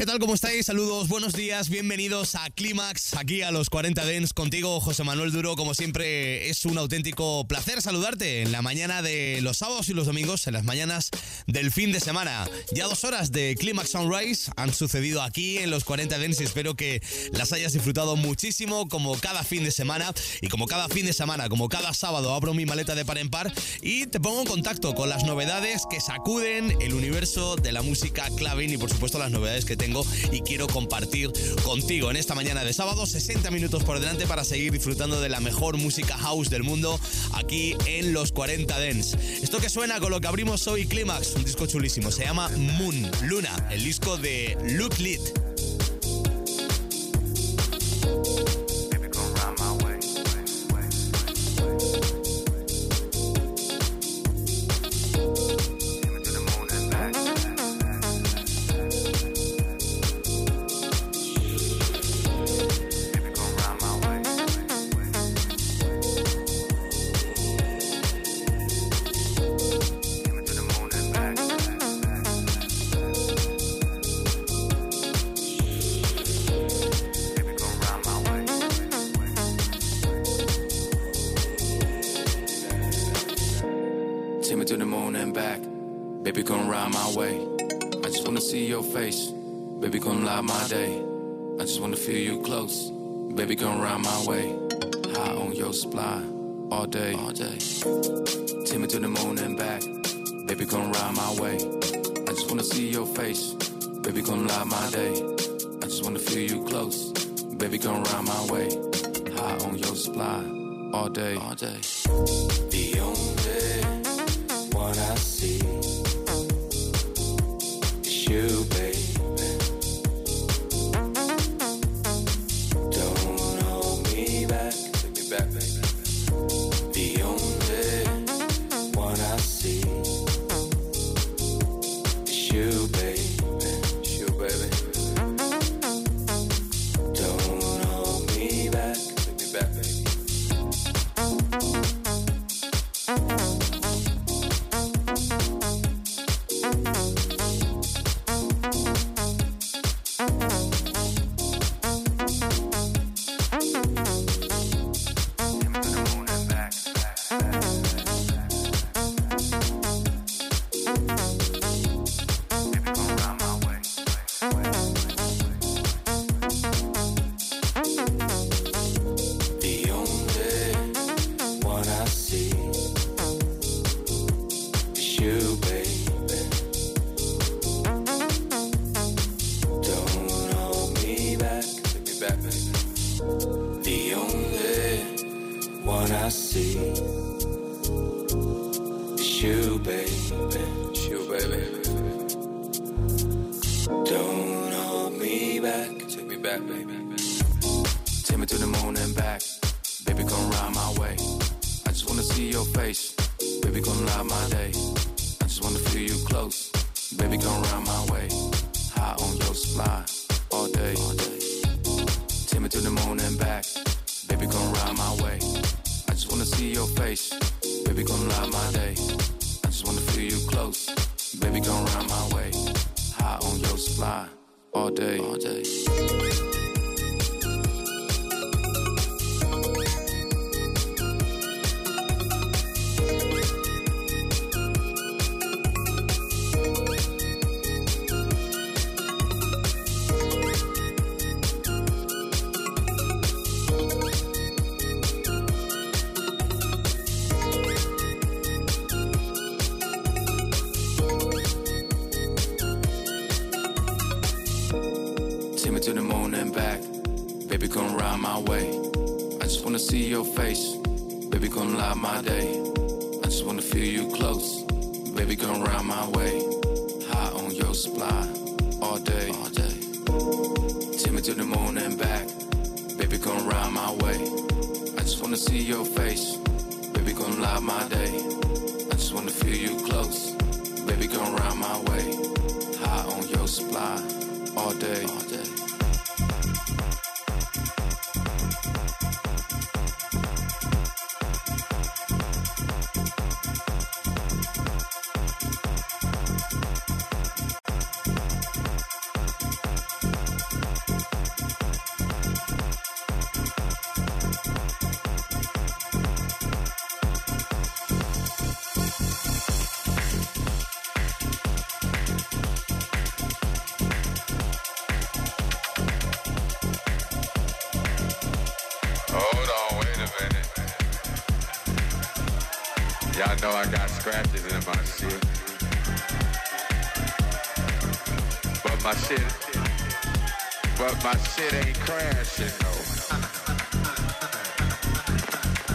¿Qué tal? ¿Cómo estáis? Saludos, buenos días, bienvenidos a Clímax, aquí a los 40 Dens. Contigo, José Manuel Duro, como siempre, es un auténtico placer saludarte en la mañana de los sábados y los domingos, en las mañanas del fin de semana. Ya dos horas de Clímax Sunrise han sucedido aquí en los 40 Dens y espero que las hayas disfrutado muchísimo, como cada fin de semana. Y como cada fin de semana, como cada sábado, abro mi maleta de par en par y te pongo en contacto con las novedades que sacuden el universo de la música clavin y, por supuesto, las novedades que tengo y quiero compartir contigo en esta mañana de sábado 60 minutos por delante para seguir disfrutando de la mejor música house del mundo aquí en los 40 Dents. Esto que suena con lo que abrimos hoy Climax, un disco chulísimo, se llama Moon, Luna, el disco de Luke Lit. Come my way. High on your supply. All day. All day. The only one I see fly all day. All day.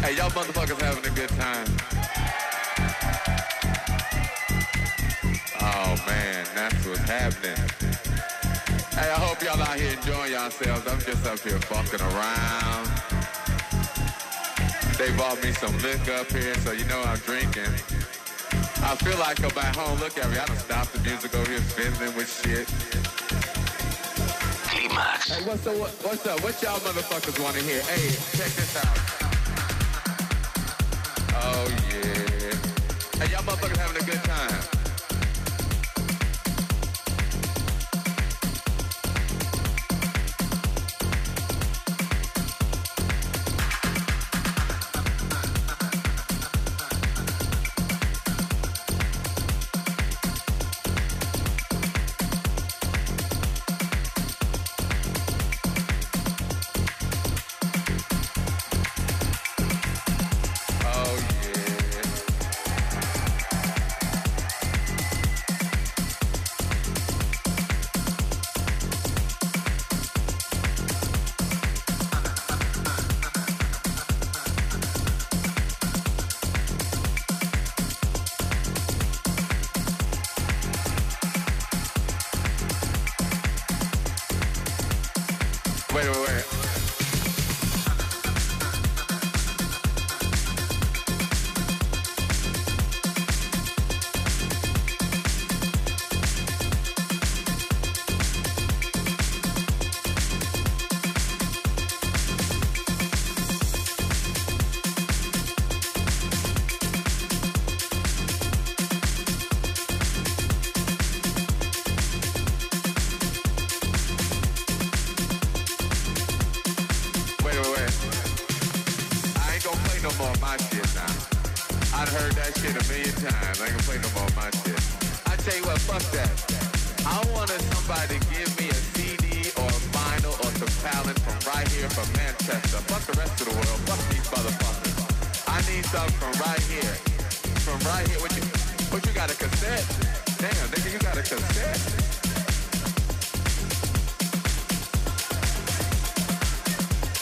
Hey, y'all motherfuckers having a good time? Oh man, that's what's happening. Hey, I hope y'all out here enjoying yourselves. I'm just up here fucking around. They bought me some liquor up here, so you know I'm drinking. I feel like I'm at home. Look at me. I done stopped the music over here fiddling with shit. Climax. Hey, what's up? What's up? What y'all motherfuckers want to hear? Hey, check this out. Oh, yeah. Hey, y'all motherfuckers having heard that shit a million times. I gonna play no more my shit. I tell you what, fuck that. I wanted somebody to give me a CD or a vinyl or some talent from right here from Manchester. Fuck the rest of the world. Fuck these motherfuckers. I need something from right here. From right here. What you, what you got a cassette? Damn, nigga, you got a cassette?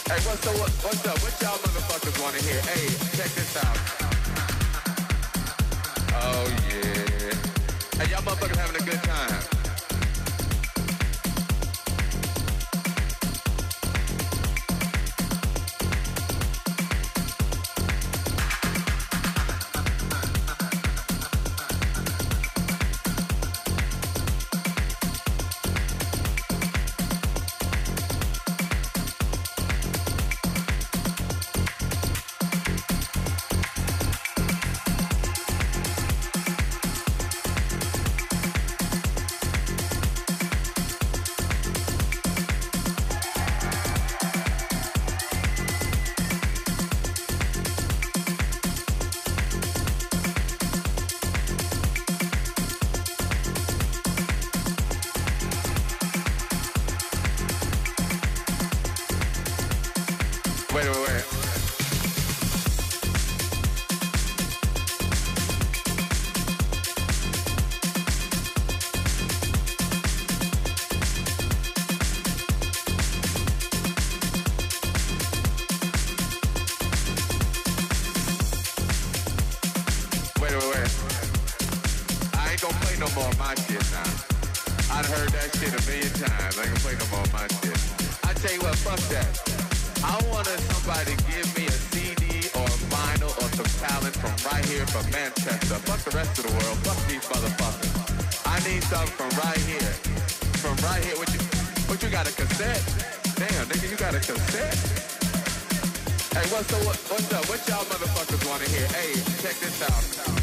Hey, what's up? What's up? What y'all motherfuckers want to hear? Hey, check this out. Oh yeah. Hey, y'all motherfuckers having a good more my shit now. I'd heard that shit a million times. I gonna play no more of my shit. I tell you what, fuck that. I wanted somebody to give me a CD or a vinyl or some talent from right here from Manchester. Fuck the rest of the world. Fuck these motherfuckers. I need something from right here. From right here. What you, what you got a cassette? Damn, nigga, you got a cassette? Hey, what's up? What, what's up? What y'all motherfuckers want to hear? Hey, check this out.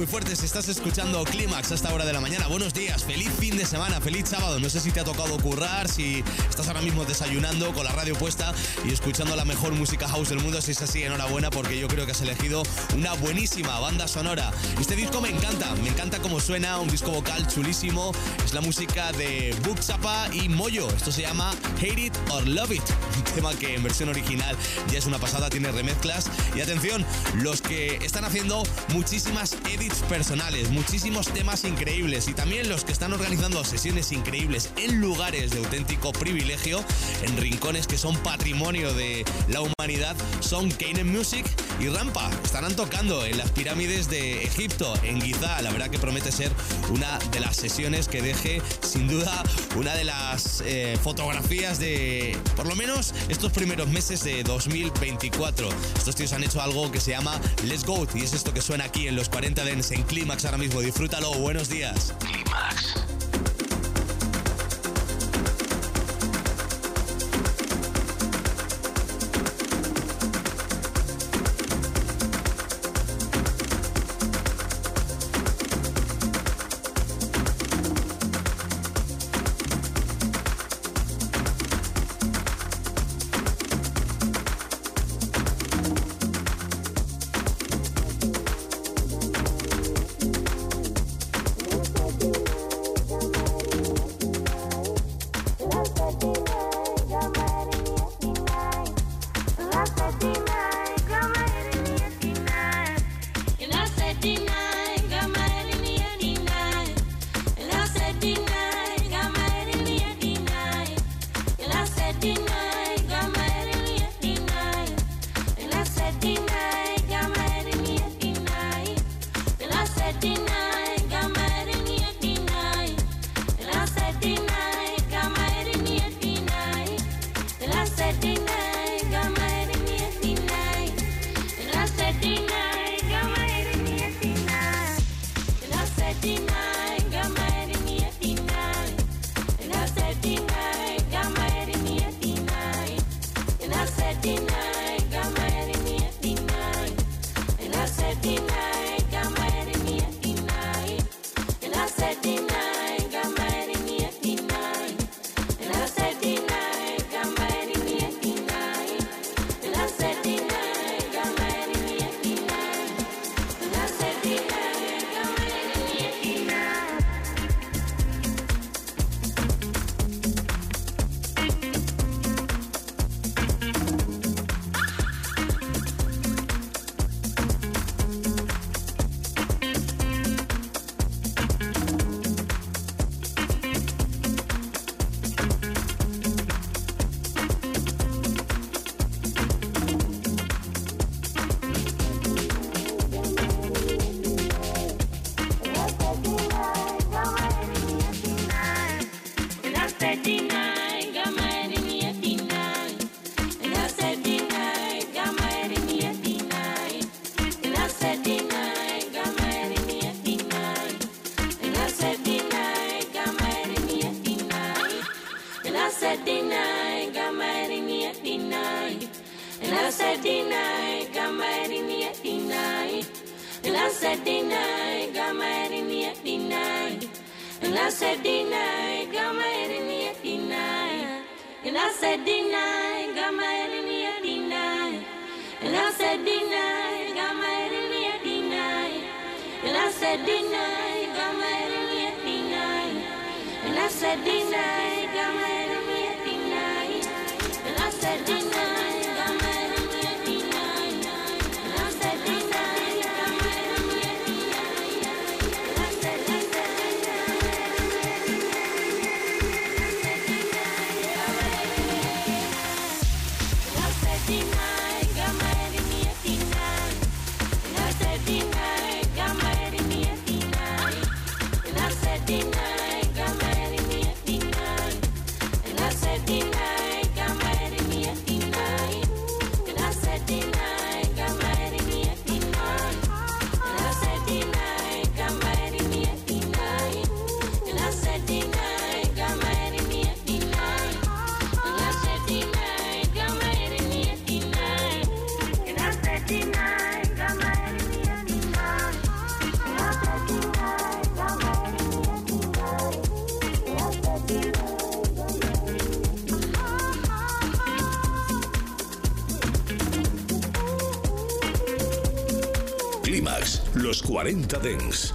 Muy fuerte si estás escuchando Clímax a esta hora de la mañana. Buenos días, feliz fin de semana, feliz sábado. No sé si te ha tocado currar, si estás ahora mismo desayunando con la radio puesta y escuchando la mejor música house del mundo. Si es así, enhorabuena porque yo creo que has elegido una buenísima banda sonora. Este disco me encanta, me encanta cómo suena, un disco vocal chulísimo. Es la música de Book Zappa y Moyo. Esto se llama Hate It or Love It. Tema que en versión original ya es una pasada, tiene remezclas. Y atención, los que están haciendo muchísimas edits personales, muchísimos temas increíbles y también los que están organizando sesiones increíbles en lugares de auténtico privilegio, en rincones que son patrimonio de la humanidad, son Kanen Music y Rampa. Estarán tocando en las pirámides de Egipto, en Giza. La verdad que promete ser una de las sesiones que deje sin duda una de las eh, fotografías de por lo menos estos primeros meses de 2024. Estos tíos han hecho algo que se llama Let's Go y es esto que suena aquí en los 40 Dens en Clímax ahora mismo. Disfrútalo, buenos días. Clímax. Los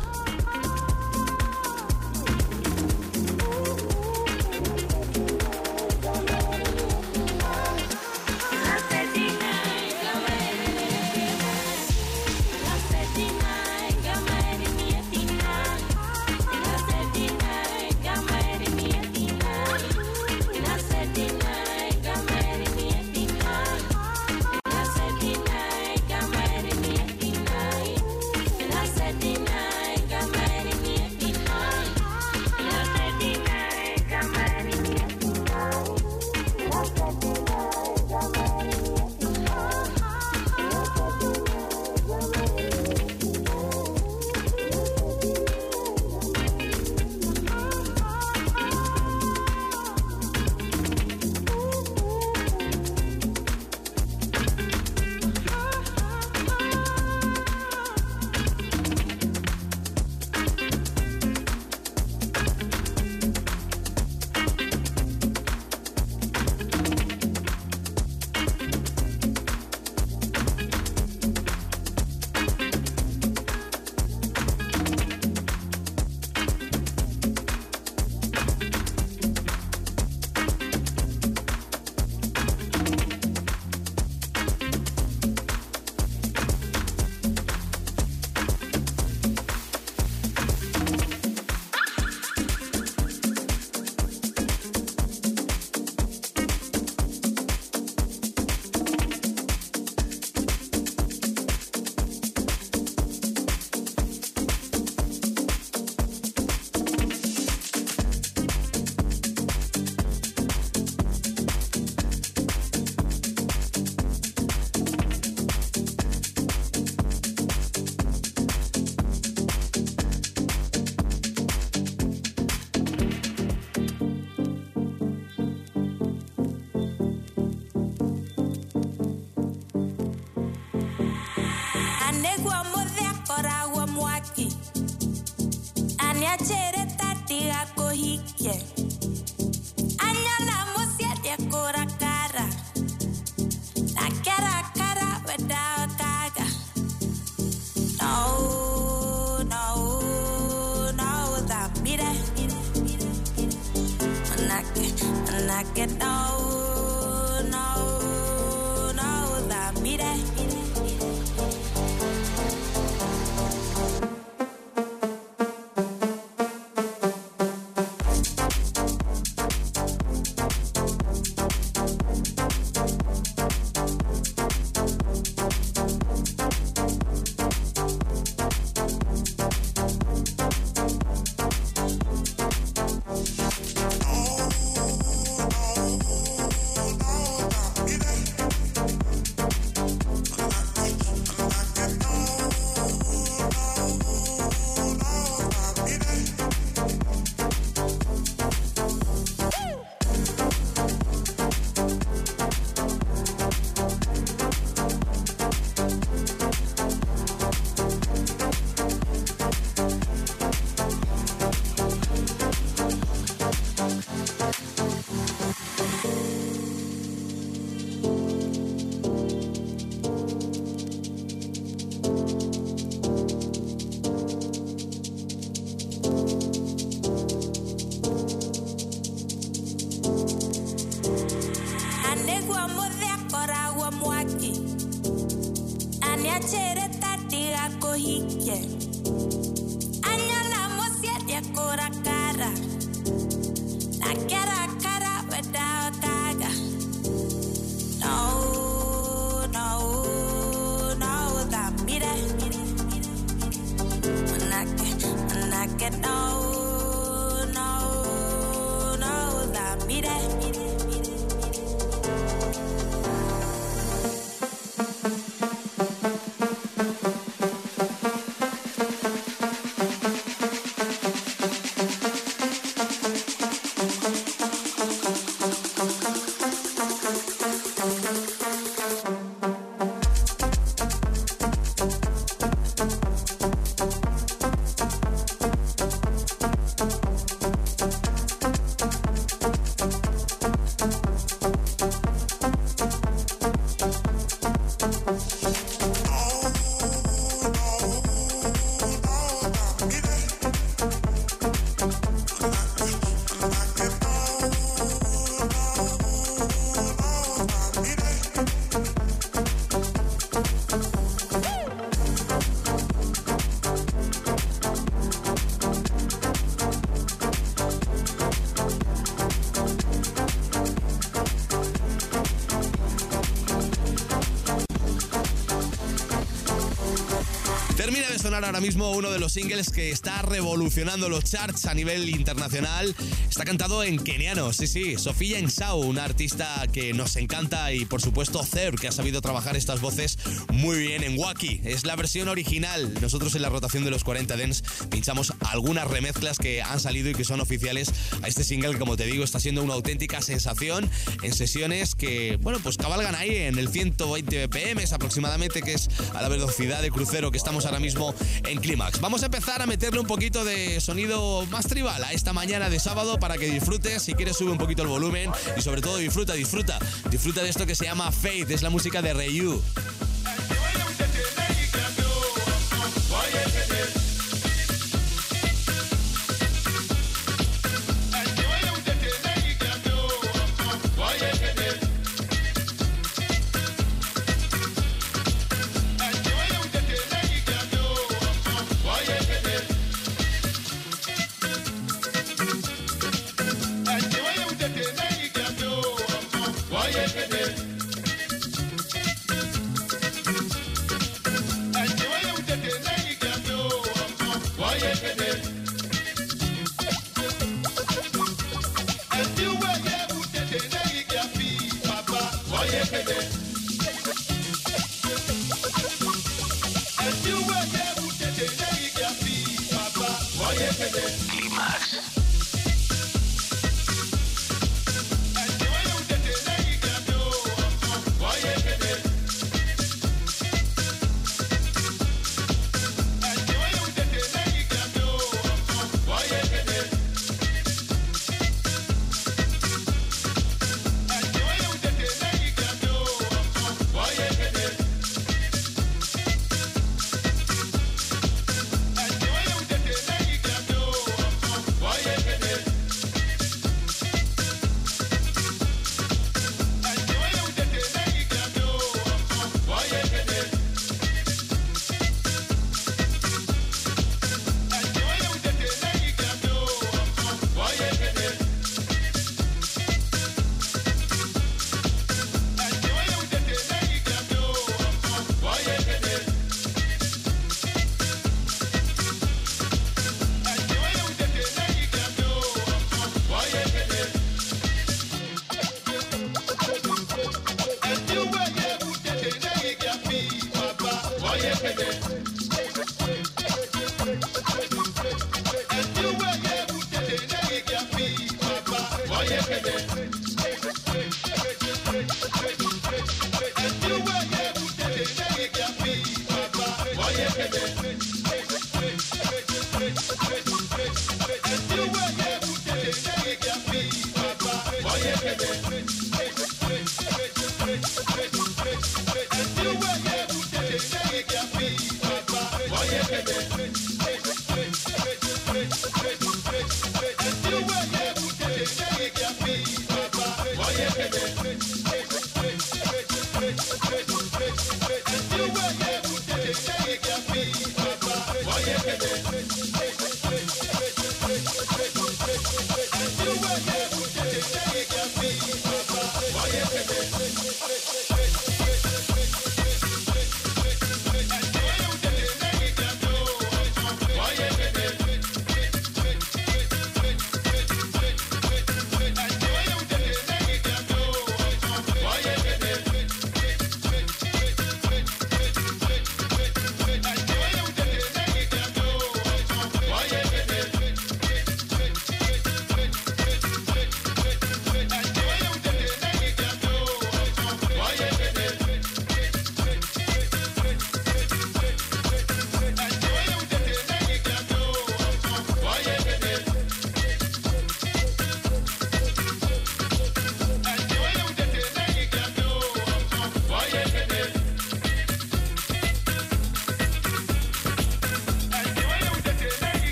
ahora mismo uno de los singles que está revolucionando los charts a nivel internacional. Está cantado en keniano, sí, sí. Sofía Ensau, una artista que nos encanta y por supuesto Zer, que ha sabido trabajar estas voces muy bien en Wacky. Es la versión original. Nosotros en la rotación de los 40 Dents pinchamos algunas remezclas que han salido y que son oficiales a este single como te digo está siendo una auténtica sensación en sesiones que, bueno, pues cabalgan ahí en el 120 BPM aproximadamente, que es a la velocidad de crucero que estamos ahora mismo en Clímax. Vamos a empezar a meterle un poquito de sonido más tribal a esta mañana de sábado para que disfrutes. Si quieres, sube un poquito el volumen y sobre todo disfruta, disfruta. Disfruta de esto que se llama Faith, es la música de Ryu.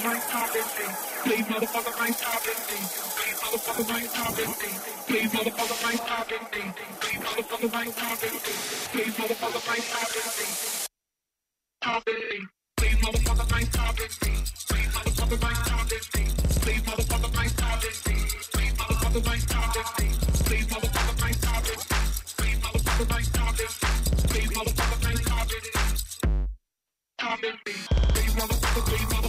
motherfucker right stopping me. Please motherfucker right stopping me. Please motherfucker right stopping me. Please motherfucker right stopping me. Please motherfucker right stopping me. Please motherfucker right stopping me. Stopping me. Please motherfucker right stopping me. Please motherfucker right stopping me. Please motherfucker right stopping me. Please motherfucker right stopping me. Please motherfucker right stopping me. Please motherfucker right stopping me. Please motherfucker right stopping me. Stopping me. Please motherfucker please motherfucker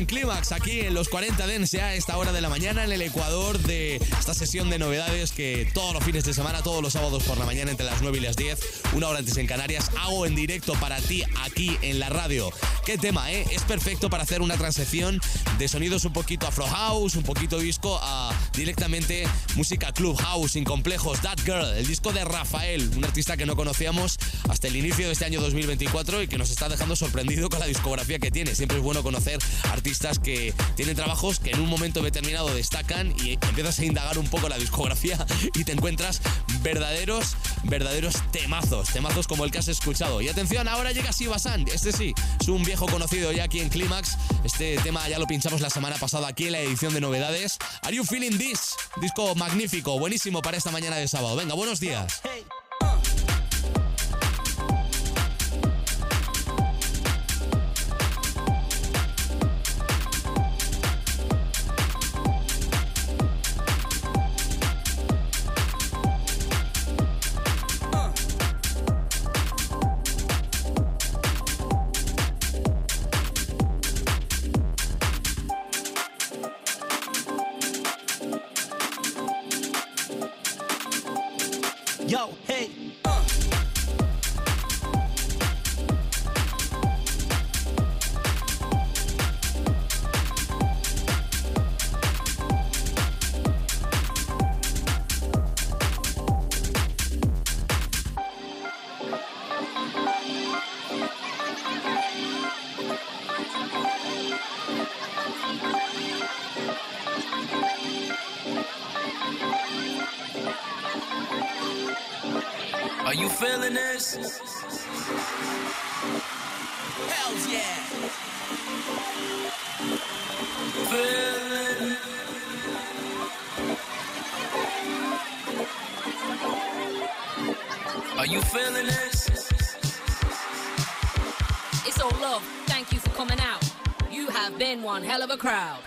en Clímax, aquí en los 40 Dance, a esta hora de la mañana, en el Ecuador de esta sesión de novedades que todos los fines de semana, todos los sábados por la mañana, entre las 9 y las 10, una hora antes en Canarias, hago en directo para ti aquí en la radio. Qué tema, ¿eh? Es perfecto para hacer una transición de sonidos un poquito afro house, un poquito disco, a directamente música club house, sin complejos. That Girl, el disco de Rafael, un artista que no conocíamos hasta el inicio de este año 2024 y que nos está dejando sorprendido con la discografía que tiene. Siempre es bueno conocer artistas que tienen trabajos que en un momento determinado destacan y empiezas a indagar un poco la discografía y te encuentras verdaderos, verdaderos temazos, temazos como el que has escuchado. Y atención, ahora llega Sibasan, este sí, es un viejo conocido ya aquí en Clímax. Este tema ya lo pinchamos la semana pasada aquí en la edición de novedades. Are You Feeling This? Disco magnífico, buenísimo para esta mañana de sábado. Venga, buenos días. Hell of a crowd.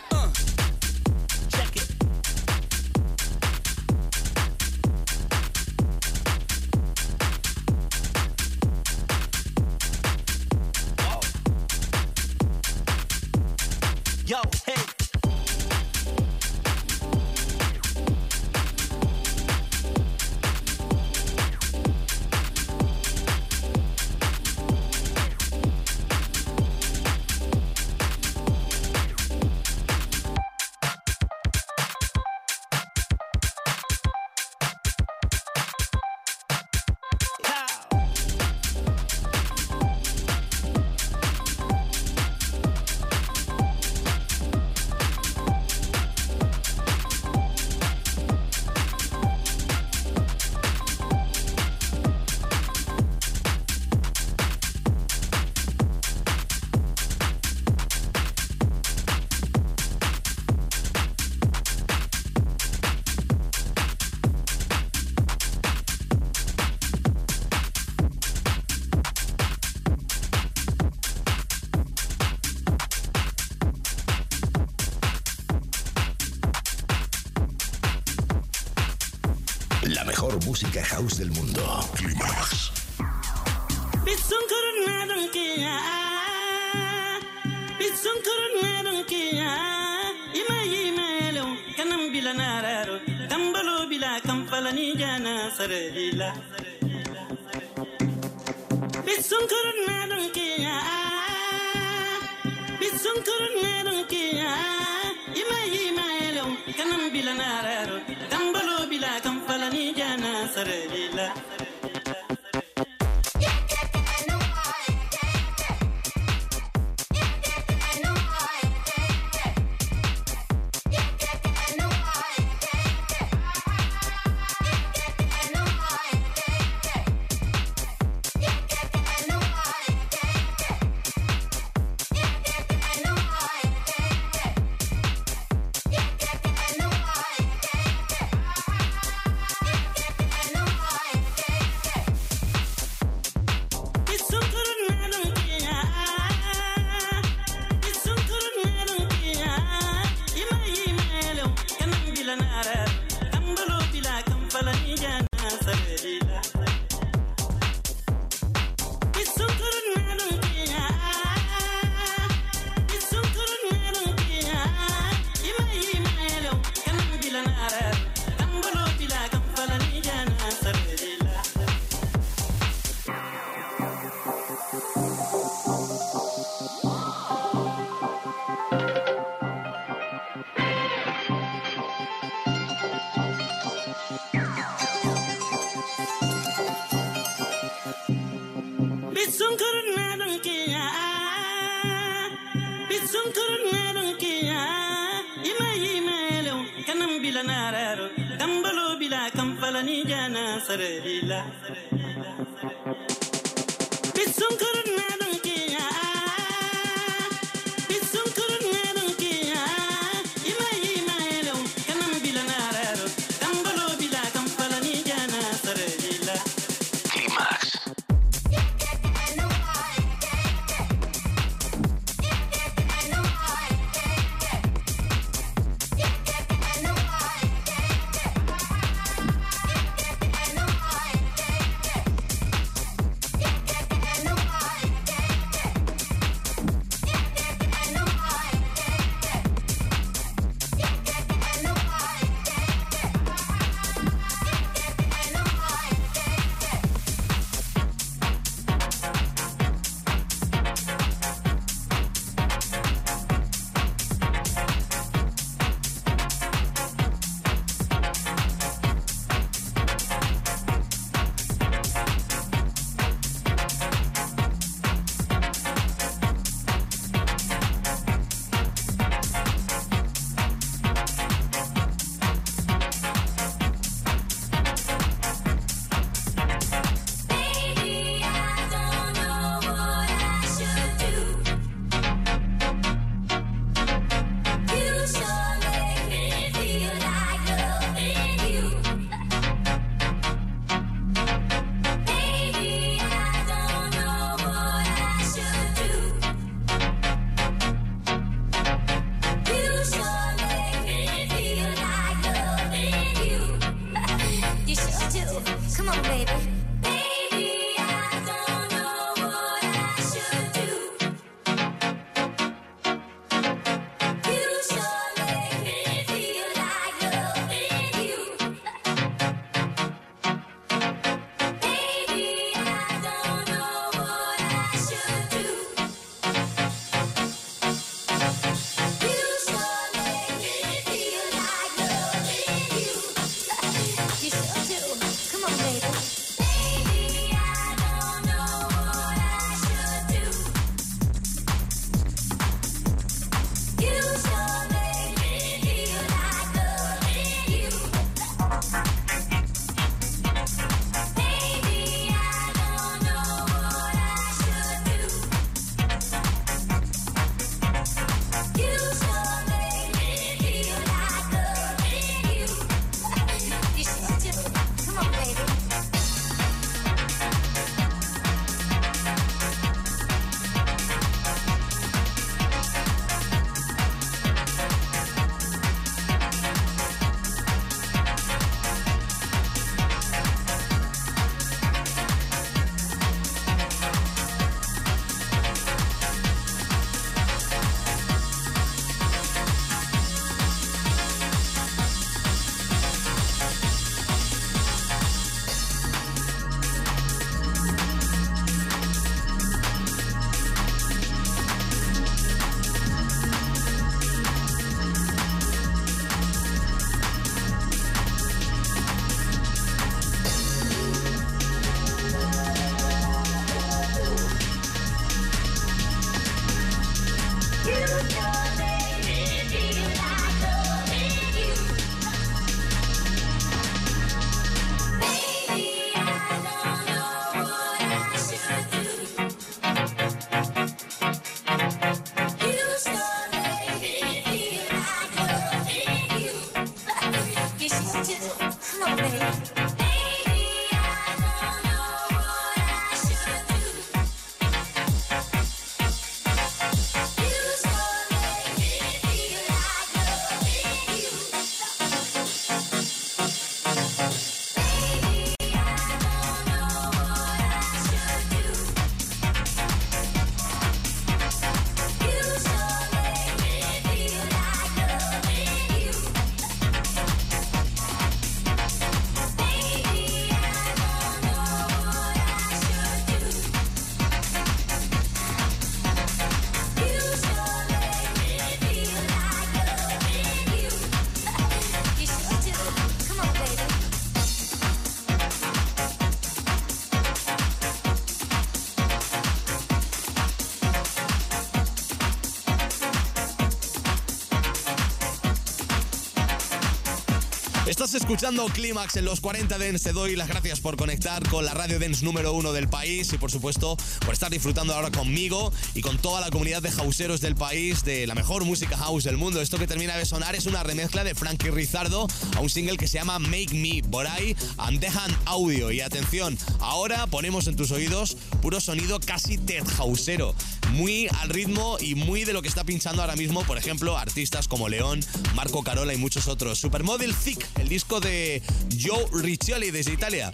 House del mundo. Climax. Escuchando Clímax en los 40 Dens. Te doy las gracias por conectar con la radio Dens número uno del país y, por supuesto, por estar disfrutando ahora conmigo y con toda la comunidad de houseeros del país de la mejor música house del mundo. Esto que termina de sonar es una remezcla de Frankie Rizardo a un single que se llama Make Me Boray and Dejan Audio. Y atención, ahora ponemos en tus oídos puro sonido casi Ted Houseero muy al ritmo y muy de lo que está pinchando ahora mismo, por ejemplo, artistas como León, Marco Carola y muchos otros. Supermodel Thick, el disco de Joe Riccioli desde Italia.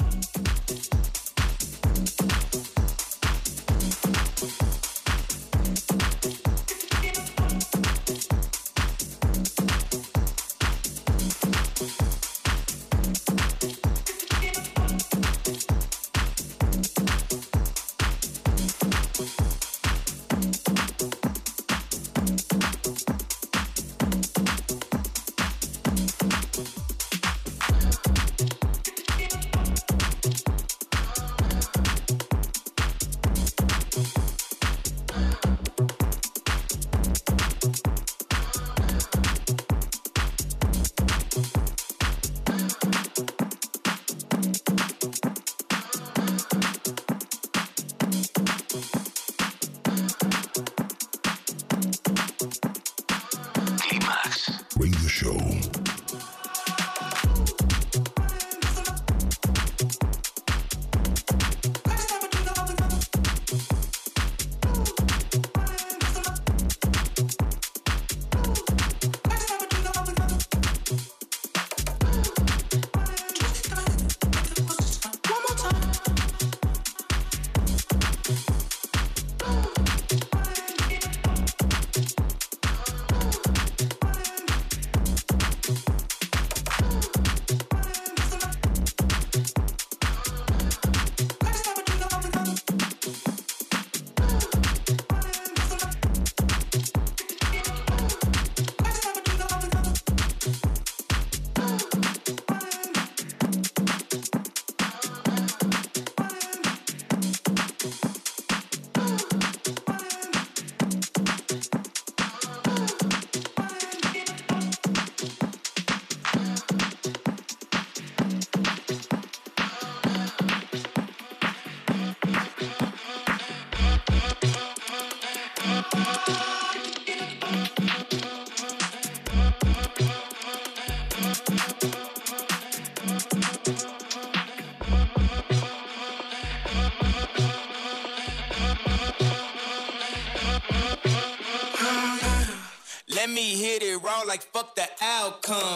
Outcome.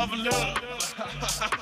Of love.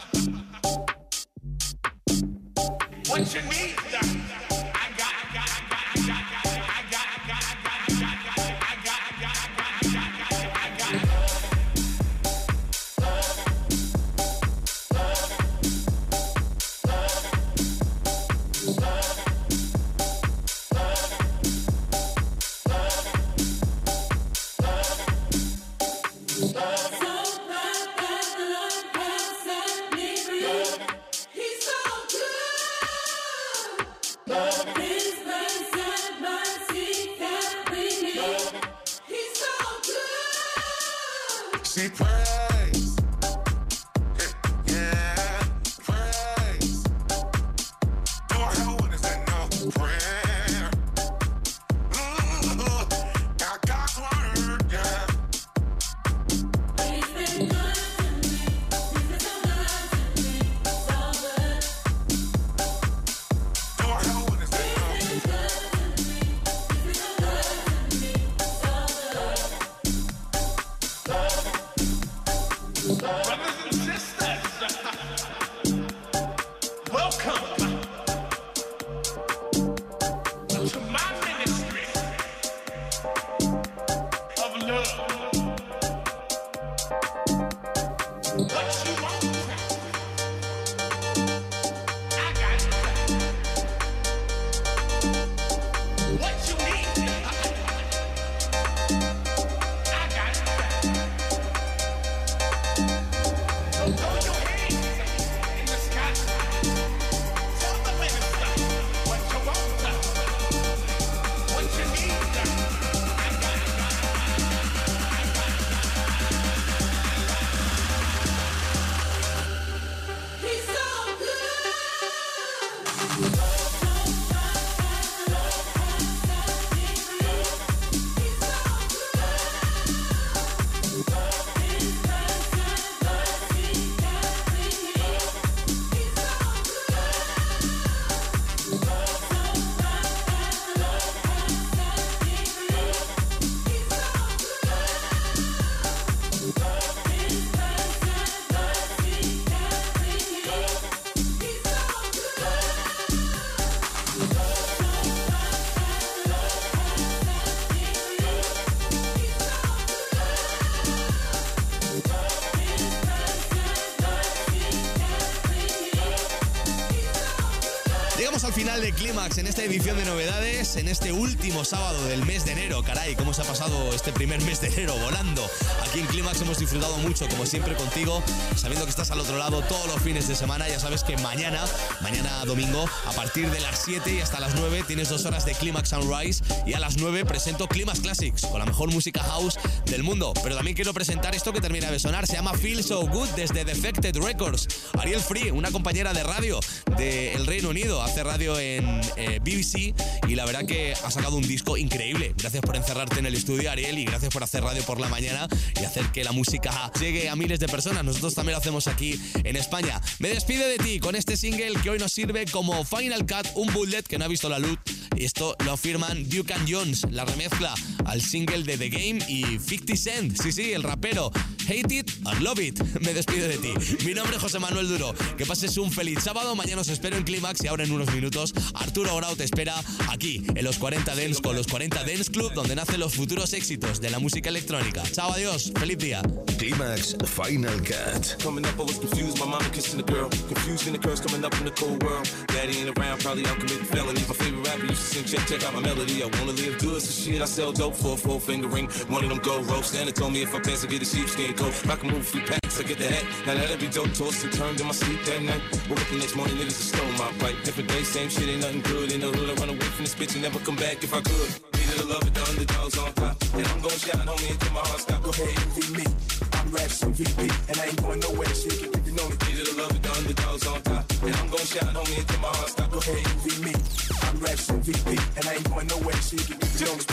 en esta edición de novedades, en este último sábado del mes de enero. Caray, cómo se ha pasado este primer mes de enero volando. Aquí en Clímax hemos disfrutado mucho, como siempre, contigo, sabiendo que estás al otro lado todos los fines de semana. Ya sabes que mañana, mañana domingo, a partir de las 7 y hasta las 9, tienes dos horas de Clímax Sunrise. Y a las 9 presento Clímax Classics, con la mejor música house del mundo. Pero también quiero presentar esto que termina de sonar. Se llama Feel So Good desde Defected Records. Ariel Free, una compañera de radio del Reino Unido, hace radio en eh, BBC y la verdad que ha sacado un disco increíble. Gracias por encerrarte en el estudio, Ariel, y gracias por hacer radio por la mañana y hacer que la música llegue a miles de personas. Nosotros también lo hacemos aquí en España. Me despide de ti con este single que hoy nos sirve como Final Cut, un bullet que no ha visto la luz. Esto lo firman Duke and Jones, la remezcla al single de The Game y 50 Cent. Sí, sí, el rapero. Hate it or love it. Me despido de ti. Mi nombre es José Manuel Duro. Que pases un feliz sábado. Mañana os espero en Clímax y ahora en unos minutos Arturo Grau te espera aquí en los 40 Dance con los 40 Dance Club donde nacen los futuros éxitos de la música electrónica. Chao, adiós. Feliz día. Clímax Final Cut. Coming up, I was confused. My mama kissing the girl. Confused in the curse coming up in the cold world. Daddy ain't around, probably out committing felony. My favorite rapper used to sing, check, check out my melody. I wanna live good, so shit, I sell dope for a four finger ring. One of them gold ropes. Santa told me if I pass, I get a sheepskin coat. I can move a few packs, I get the hat. Now that'd be dope, tossed and turned in my sleep that night. Woke up the next morning, niggas just stole my pipe. Different day, same shit, ain't nothing good in the hood. I run away from this bitch and never come back if I could. Needed to love it, the underdogs on top. And I'm gon' shout, homie, until my heart stop. Go ahead, feed me. I'm Raps MVP, and I ain't going nowhere. If you know me. Needed to love it, the underdogs on top. And I'm gon' shout, homie, until my heart stop. Go ahead, feed me. I'm Raps MVP, and I ain't going nowhere. If you know me.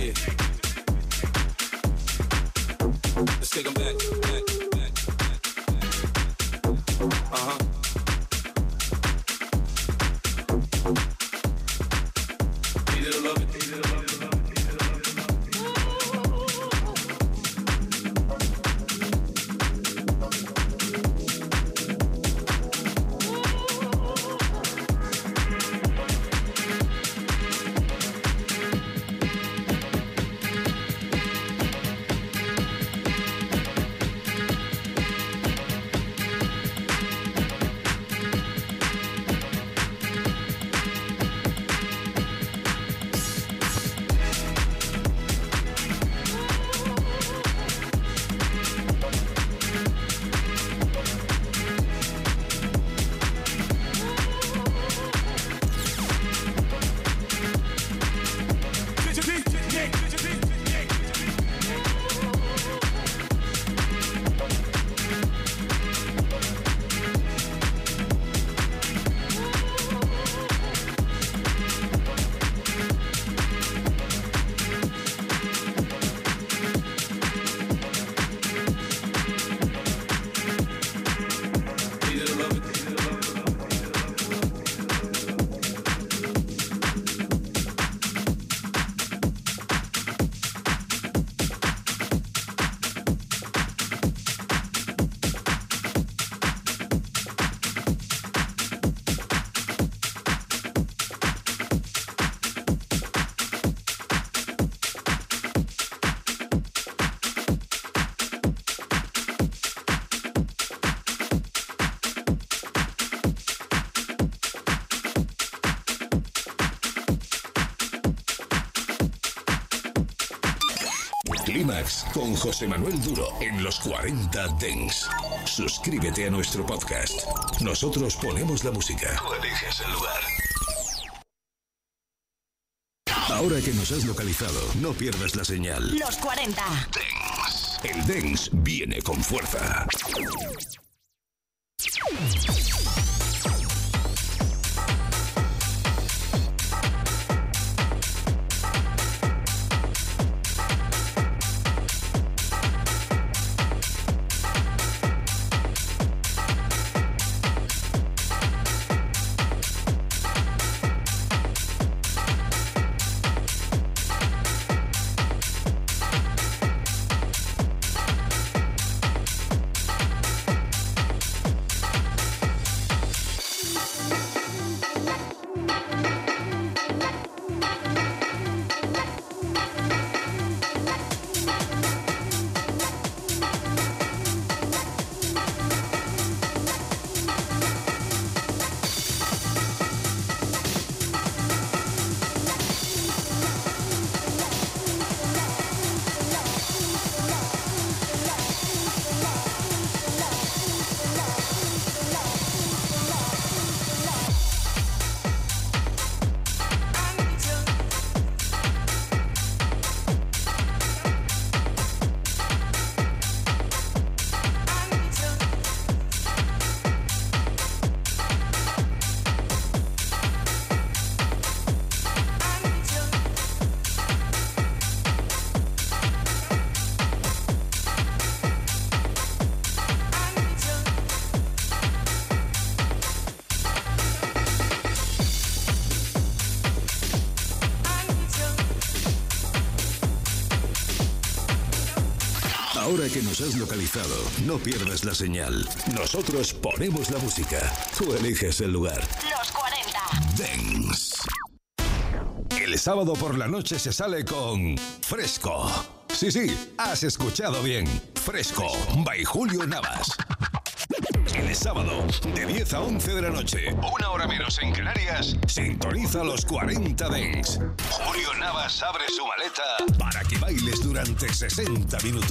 Yeah. Let's take 'em back, back, back, back, back. Uh-huh. Con José Manuel Duro en los 40 Dens. Suscríbete a nuestro podcast. Nosotros ponemos la música. Tú eliges el lugar. Ahora que nos has localizado, no pierdas la señal. Los 40. El Dens viene con fuerza. Nos has localizado, no pierdas la señal. Nosotros ponemos la música. Tú eliges el lugar. Los 40. Dance. El sábado por la noche se sale con Fresco. Sí, sí, has escuchado bien. Fresco, by Julio Navas. El sábado, de 10 a 11 de la noche, una hora menos en Canarias, sintoniza los 40 Dents. Julio Navas abre su maleta para que bailes durante 60 minutos.